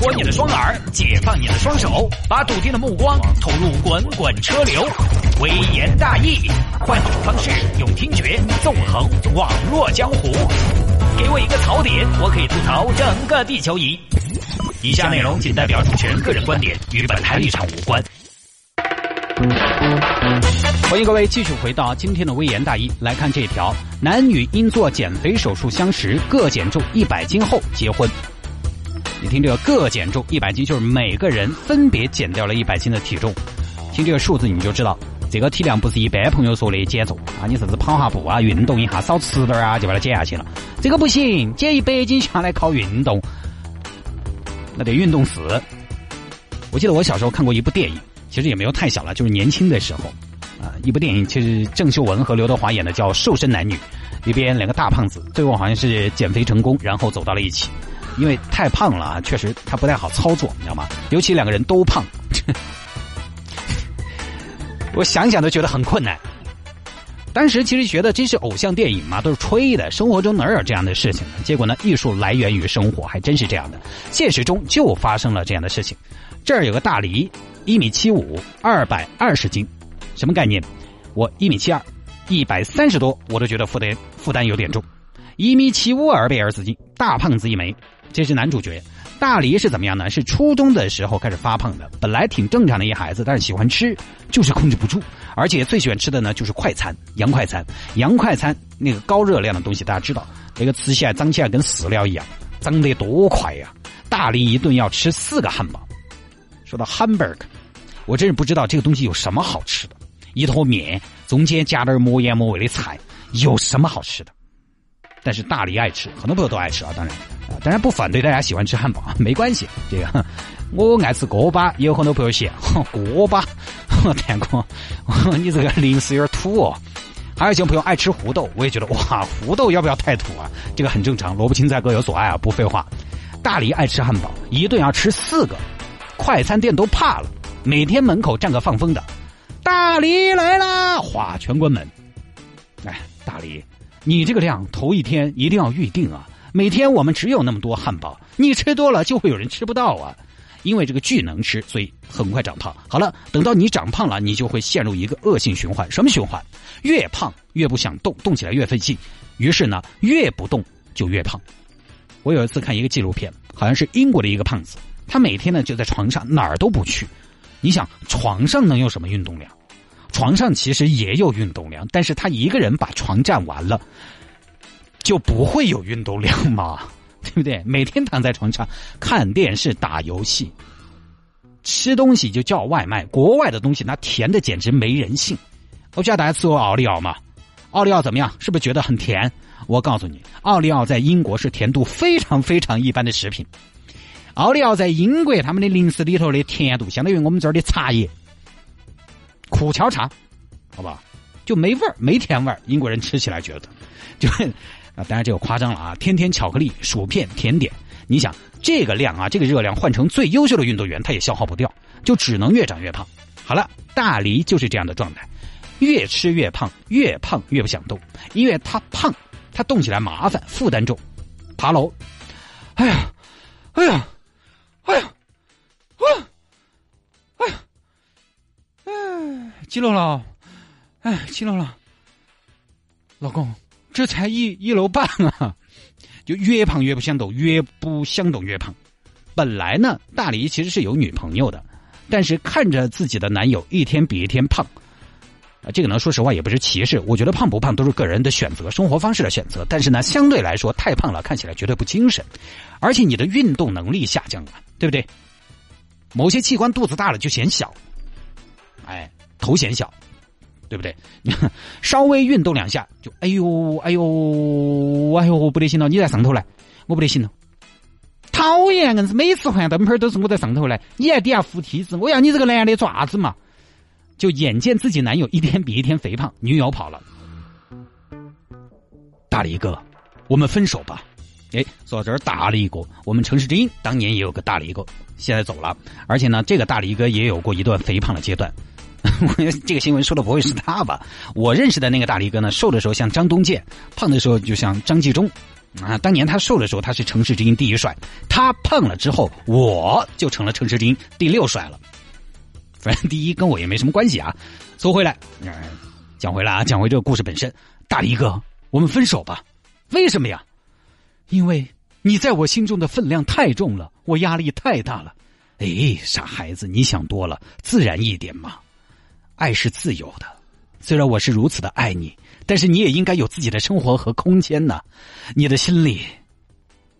活你的双耳，解放你的双手，把笃定的目光投入滚滚车流。微言大义，换种方式用听觉纵横网络江湖。给我一个槽点，我可以吐槽整个地球仪。以下内容仅代表主持人个人观点，与本台立场无关。欢迎各位继续回到今天的微言大义，来看这条：男女因做减肥手术相识，各减重一百斤后结婚。你听这个各减重一百斤，就是每个人分别减掉了一百斤的体重。听这个数字你就知道，这个体量不是一般朋友说的减重啊，你甚至跑下步啊，运动一下，少吃点啊，就把它减下去了。这个不行，减一百斤下来靠运动，那得运动死。我记得我小时候看过一部电影，其实也没有太小了，就是年轻的时候啊，一部电影其实郑秀文和刘德华演的叫《瘦身男女》，里边两个大胖子最后好像是减肥成功，然后走到了一起。因为太胖了啊，确实他不太好操作，你知道吗？尤其两个人都胖，我想想都觉得很困难。当时其实觉得这是偶像电影嘛，都是吹的，生活中哪有这样的事情呢？结果呢，艺术来源于生活，还真是这样的。现实中就发生了这样的事情。这儿有个大梨，一米七五，二百二十斤，什么概念？我一米七二，一百三十多，我都觉得负担负担有点重。一米七五，二百二十斤，大胖子一枚。这是男主角，大梨是怎么样呢？是初中的时候开始发胖的，本来挺正常的一孩子，但是喜欢吃，就是控制不住，而且最喜欢吃的呢就是快餐，洋快餐，洋快餐那个高热量的东西，大家知道，那个吃起来脏起来跟饲料一样，脏得多快呀！大梨一顿要吃四个汉堡。说到 hamburger，我真是不知道这个东西有什么好吃的，一坨面中间夹点抹盐抹味的菜，有什么好吃的？但是大梨爱吃，很多朋友都爱吃啊，当然。当然不反对大家喜欢吃汉堡，没关系。这个 我爱吃锅巴，也有很多朋友嫌 锅巴。天哥，你这个零食有点土哦。还有一些朋友爱吃胡豆，我也觉得哇，胡豆要不要太土啊？这个很正常，萝卜青菜各有所爱啊，不废话。大梨爱吃汉堡，一顿要吃四个，快餐店都怕了，每天门口站个放风的，大梨来啦，哗，全关门。哎，大梨，你这个量头一天一定要预定啊。每天我们只有那么多汉堡，你吃多了就会有人吃不到啊！因为这个巨能吃，所以很快长胖。好了，等到你长胖了，你就会陷入一个恶性循环。什么循环？越胖越不想动，动起来越费劲。于是呢，越不动就越胖。我有一次看一个纪录片，好像是英国的一个胖子，他每天呢就在床上哪儿都不去。你想，床上能有什么运动量？床上其实也有运动量，但是他一个人把床占完了。就不会有运动量嘛，对不对？每天躺在床上看电视、打游戏，吃东西就叫外卖。国外的东西那甜的简直没人性。我不知道大家吃过奥利奥吗？奥利奥怎么样？是不是觉得很甜？我告诉你，奥利奥在英国是甜度非常非常一般的食品。奥利奥在英国他们的零食里头的甜度，相当于我们这儿的茶叶，苦荞茶，好吧，就没味儿，没甜味儿。英国人吃起来觉得就。啊，当然这个夸张了啊！天天巧克力、薯片、甜点，你想这个量啊，这个热量换成最优秀的运动员，他也消耗不掉，就只能越长越胖。好了，大梨就是这样的状态，越吃越胖，越胖越不想动，因为他胖，他动起来麻烦，负担重，爬楼，哎呀，哎呀，哎呀，啊，哎呀，哎，几楼了？哎，几楼了？老公。这才一一楼半啊，就越胖越不想动，越不想动越胖。本来呢，大梨其实是有女朋友的，但是看着自己的男友一天比一天胖，啊，这个呢，说实话也不是歧视，我觉得胖不胖都是个人的选择，生活方式的选择。但是呢，相对来说太胖了，看起来绝对不精神，而且你的运动能力下降了，对不对？某些器官肚子大了就显小，哎，头显小。对不对？稍微运动两下就哎呦哎呦哎呦不得行了！你在上头来，我不得行了。讨厌，硬是每次换灯泡都是我在上头来，你在底下扶梯子。我要你这个男的做啥子嘛？就眼见自己男友一天比一天肥胖，女友跑了。大力哥，我们分手吧。哎，说到这儿，大力哥，我们城市之音当年也有个大力哥，现在走了。而且呢，这个大力哥也有过一段肥胖的阶段。这个新闻说的不会是他吧？我认识的那个大力哥呢，瘦的时候像张东健，胖的时候就像张纪中，啊，当年他瘦的时候，他是城市之音第一帅；他胖了之后，我就成了城市之音第六帅了。反正第一跟我也没什么关系啊。说回来，讲回来啊，讲回这个故事本身。大力哥，我们分手吧？为什么呀？因为你在我心中的分量太重了，我压力太大了。哎，傻孩子，你想多了，自然一点嘛。爱是自由的，虽然我是如此的爱你。但是你也应该有自己的生活和空间呢，你的心里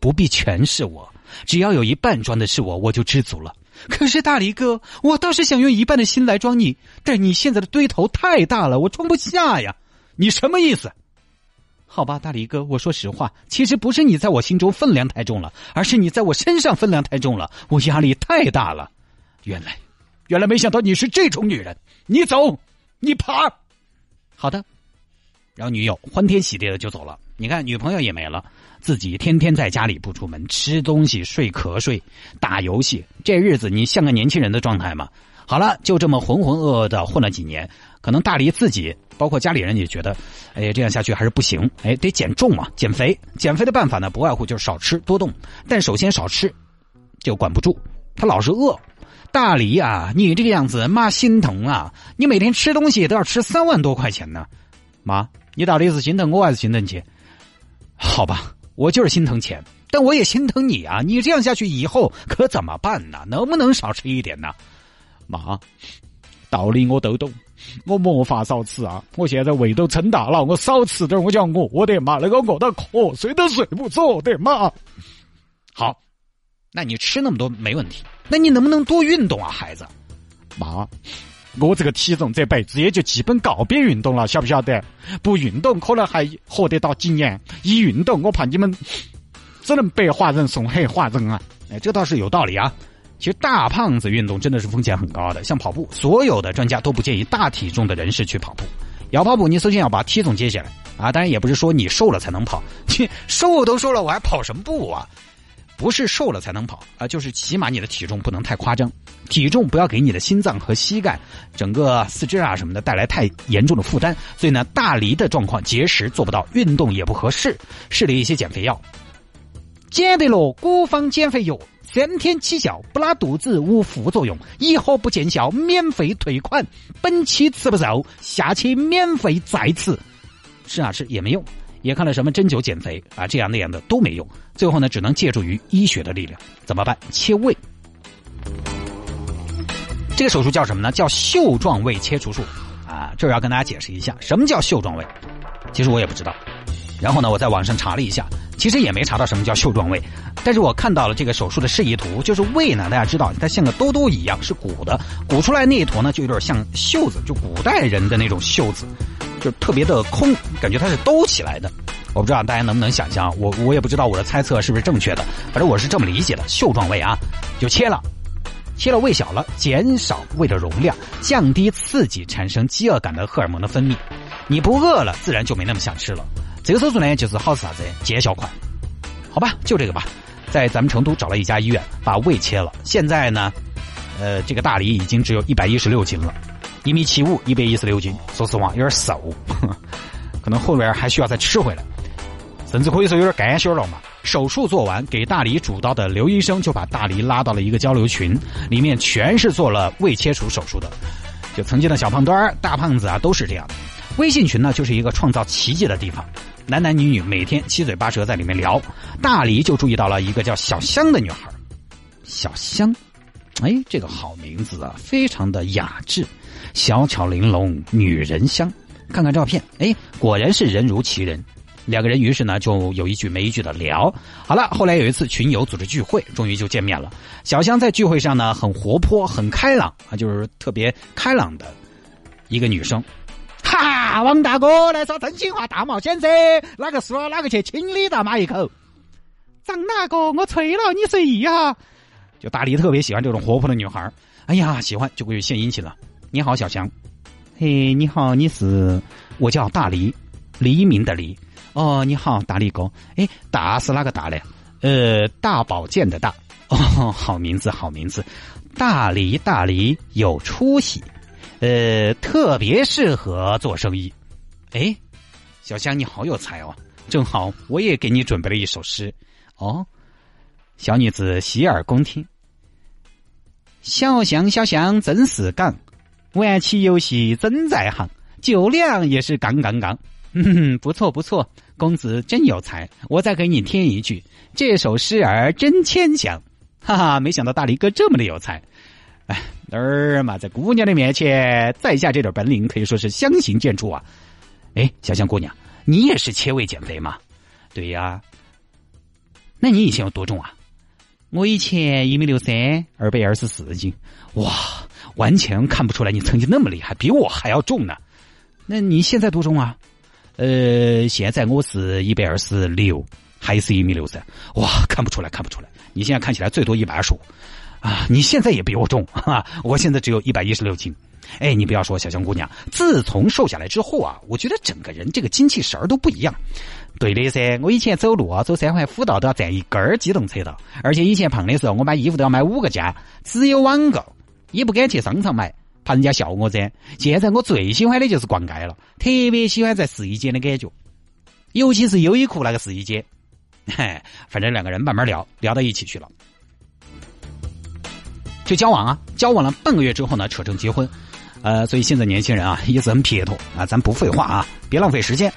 不必全是我，只要有一半装的是我，我就知足了。可是大黎哥，我倒是想用一半的心来装你，但你现在的堆头太大了，我装不下呀。你什么意思？好吧，大黎哥，我说实话，其实不是你在我心中分量太重了，而是你在我身上分量太重了，我压力太大了。原来，原来没想到你是这种女人。你走，你爬。好的。然后女友欢天喜地的就走了，你看女朋友也没了，自己天天在家里不出门，吃东西、睡瞌睡、打游戏，这日子你像个年轻人的状态吗？好了，就这么浑浑噩噩的混了几年，可能大黎自己，包括家里人也觉得，哎，这样下去还是不行，哎，得减重嘛，减肥。减肥的办法呢，不外乎就是少吃多动，但首先少吃，就管不住，他老是饿。大黎啊，你这个样子妈心疼啊，你每天吃东西都要吃三万多块钱呢，妈。你到底是心疼我还是心疼钱？好吧，我就是心疼钱，但我也心疼你啊！你这样下去以后可怎么办呢？能不能少吃一点呢？妈，道理我都懂，我没法少吃啊！我现在胃都撑大了，我少吃点我就要饿的妈，那个饿到瞌睡都睡不着的嘛。好，那你吃那么多没问题，那你能不能多运动啊，孩子？妈。我这个体重这辈子也就基本告别运动了，晓不晓得？不运动可能还活得到几年，一运动我怕你们只能白华人送黑华人啊！哎，这倒是有道理啊。其实大胖子运动真的是风险很高的，像跑步，所有的专家都不建议大体重的人士去跑步。要跑步，你首先要把体重减下来啊！当然也不是说你瘦了才能跑，瘦都瘦了，我还跑什么步啊？不是瘦了才能跑啊，就是起码你的体重不能太夸张，体重不要给你的心脏和膝盖、整个四肢啊什么的带来太严重的负担。所以呢，大黎的状况节食做不到，运动也不合适，试了一些减肥药，减得了古方减肥药，三天起效，不拉肚子，无副作用，以后不见效免费退款，本期吃不瘦，下期免费再吃，吃啊吃也没用。也看了什么针灸减肥啊，这样那样的都没用，最后呢，只能借助于医学的力量，怎么办？切胃。这个手术叫什么呢？叫袖状胃切除术啊。这儿要跟大家解释一下，什么叫袖状胃？其实我也不知道。然后呢，我在网上查了一下，其实也没查到什么叫袖状胃，但是我看到了这个手术的示意图，就是胃呢，大家知道它像个兜兜一样，是鼓的，鼓出来那一坨呢，就有点像袖子，就古代人的那种袖子。就特别的空，感觉它是兜起来的。我不知道大家能不能想象，我我也不知道我的猜测是不是正确的。反正我是这么理解的：袖状胃啊，就切了，切了胃小了，减少胃的容量，降低刺激产生饥饿感的荷尔蒙的分泌。你不饿了，自然就没那么想吃了。这个手术呢，就是好是啥子？减小快。好吧，就这个吧。在咱们成都找了一家医院，把胃切了。现在呢，呃，这个大梨已经只有一百一十六斤了。一米七五，一百一十六斤，说实话有点瘦，可能后面还需要再吃回来，甚至可以说有点干血了嘛。手术做完，给大黎主刀的刘医生就把大黎拉到了一个交流群，里面全是做了胃切除手术的，就曾经的小胖墩儿、大胖子啊，都是这样。微信群呢，就是一个创造奇迹的地方，男男女女每天七嘴八舌在里面聊。大黎就注意到了一个叫小香的女孩，小香，哎，这个好名字啊，非常的雅致。小巧玲珑，女人香。看看照片，哎，果然是人如其人。两个人于是呢就有一句没一句的聊。好了，后来有一次群友组织聚会，终于就见面了。小香在聚会上呢很活泼，很开朗啊，就是特别开朗的一个女生。哈，王大哥来耍真心话大冒险噻！哪个输了哪个去亲李大妈一口。张大哥，我吹了，你随意哈。就大力特别喜欢这种活泼的女孩哎呀，喜欢就过去献殷勤了。你好，小强。嘿，你好，你是？我叫大黎，黎明的黎。哦，你好，大黎哥。哎，大是哪个大嘞？呃，大保健的大。哦，好名字，好名字。大黎，大黎有出息。呃，特别适合做生意。哎，小香，你好有才哦。正好我也给你准备了一首诗。哦，小女子洗耳恭听。小香小香真是杠，玩起游戏真在行，酒量也是杠杠杠。嗯，不错不错，公子真有才。我再给你添一句，这首诗儿真牵强。哈哈，没想到大力哥这么的有才。哎，儿嘛，在姑娘的面前，在下这点本领可以说是相形见绌啊。哎，小香姑娘，你也是切胃减肥吗？对呀。那你以前有多重啊？我以前一米六三，二百二十四斤。哇，完全看不出来你曾经那么厉害，比我还要重呢。那你现在多重啊？呃，现在我是一百二十六，还是一米六三。哇，看不出来，看不出来。你现在看起来最多一百二十五。啊，你现在也比我重啊！我现在只有一百一十六斤。哎，你不要说小香姑娘，自从瘦下来之后啊，我觉得整个人这个精气神儿都不一样。对的噻，我以前走路啊，走三环辅道都要占一根儿机动车道，而且以前胖的时候，我买衣服都要买五个加，只有网购，也不敢去商场买，怕人家笑我噻。现在我最喜欢的就是逛街了，特别喜欢在试衣间的感觉，尤其是优衣库那个试衣间。嘿，反正两个人慢慢聊聊到一起去了。就交往啊，交往了半个月之后呢，扯成结婚，呃，所以现在年轻人啊，意思很撇脱啊，咱不废话啊，别浪费时间，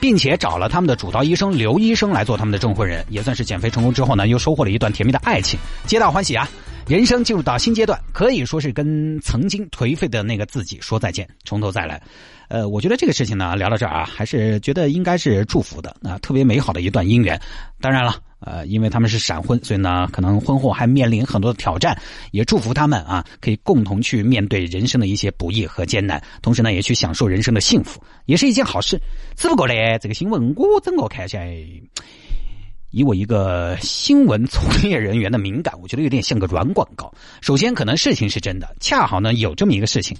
并且找了他们的主刀医生刘医生来做他们的证婚人，也算是减肥成功之后呢，又收获了一段甜蜜的爱情，皆大欢喜啊，人生进入到新阶段，可以说是跟曾经颓废的那个自己说再见，从头再来。呃，我觉得这个事情呢，聊到这儿啊，还是觉得应该是祝福的啊，特别美好的一段姻缘。当然了，呃，因为他们是闪婚，所以呢，可能婚后还面临很多的挑战，也祝福他们啊，可以共同去面对人生的一些不易和艰难，同时呢，也去享受人生的幸福，也是一件好事。只不过呢，这个新闻我整个看起来。以我一个新闻从业人员的敏感，我觉得有点像个软广告。首先，可能事情是真的，恰好呢有这么一个事情。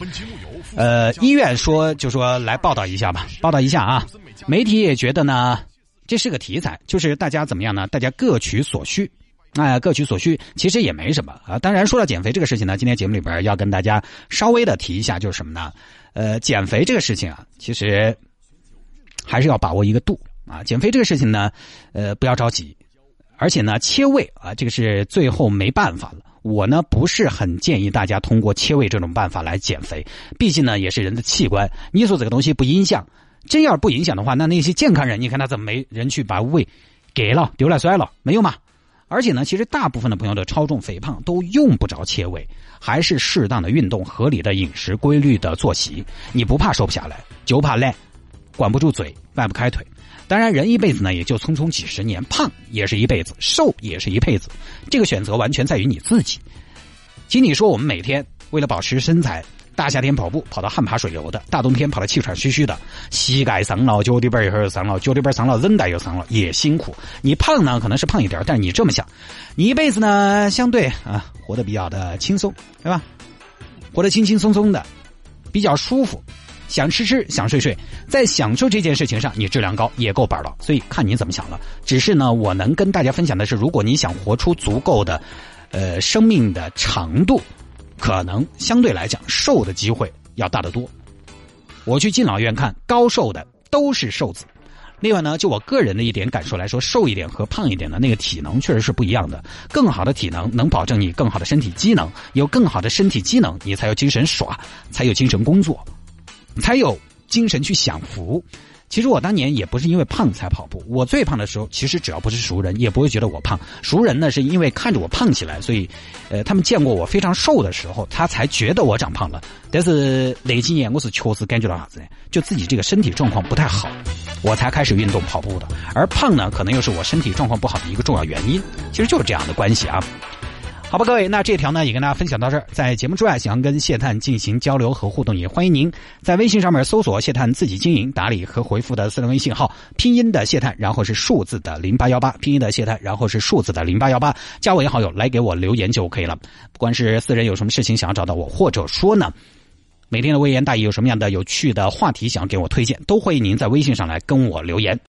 呃，医院说就说来报道一下吧，报道一下啊。媒体也觉得呢，这是个题材，就是大家怎么样呢？大家各取所需，哎，各取所需，其实也没什么啊。当然，说到减肥这个事情呢，今天节目里边要跟大家稍微的提一下，就是什么呢？呃，减肥这个事情啊，其实还是要把握一个度。啊，减肥这个事情呢，呃，不要着急，而且呢，切胃啊，这个是最后没办法了。我呢不是很建议大家通过切胃这种办法来减肥，毕竟呢也是人的器官，你说这个东西不影响，真要不影响的话，那那些健康人，你看他怎么没人去把胃给了丢了摔了，没有嘛？而且呢，其实大部分的朋友的超重肥胖都用不着切胃，还是适当的运动、合理的饮食、规律的作息，你不怕瘦不下来，就怕累，管不住嘴，迈不开腿。当然，人一辈子呢，也就匆匆几十年，胖也是一辈子，瘦也是一辈子，这个选择完全在于你自己。请你说，我们每天为了保持身材，大夏天跑步跑到汗爬水流的，大冬天跑到气喘吁吁的，膝盖伤了，脚底板一会儿又伤了，脚底板伤了，韧带又伤了，也辛苦。你胖呢，可能是胖一点，但是你这么想，你一辈子呢，相对啊，活得比较的轻松，对吧？活得轻轻松松的，比较舒服。想吃吃，想睡睡，在享受这件事情上，你质量高也够本了。所以看你怎么想了。只是呢，我能跟大家分享的是，如果你想活出足够的，呃，生命的长度，可能相对来讲瘦的机会要大得多。我去敬老院看，高瘦的都是瘦子。另外呢，就我个人的一点感受来说，瘦一点和胖一点的那个体能确实是不一样的。更好的体能能保证你更好的身体机能，有更好的身体机能，你才有精神耍，才有精神工作。才有精神去享福。其实我当年也不是因为胖才跑步，我最胖的时候，其实只要不是熟人，也不会觉得我胖。熟人呢，是因为看着我胖起来，所以，呃，他们见过我非常瘦的时候，他才觉得我长胖了。但是那几年，我是确实感觉到啥子呢？就自己这个身体状况不太好，我才开始运动跑步的。而胖呢，可能又是我身体状况不好的一个重要原因。其实就是这样的关系啊。好吧，各位，那这条呢也跟大家分享到这儿。在节目之外，想要跟谢探进行交流和互动，也欢迎您在微信上面搜索“谢探自己经营打理”和回复的私人微信号，拼音的谢探，然后是数字的零八幺八，拼音的谢探，然后是数字的零八幺八，加我为好友来给我留言就可以了。不管是私人有什么事情想要找到我，或者说呢，每天的微言大义有什么样的有趣的话题想要给我推荐，都欢迎您在微信上来跟我留言。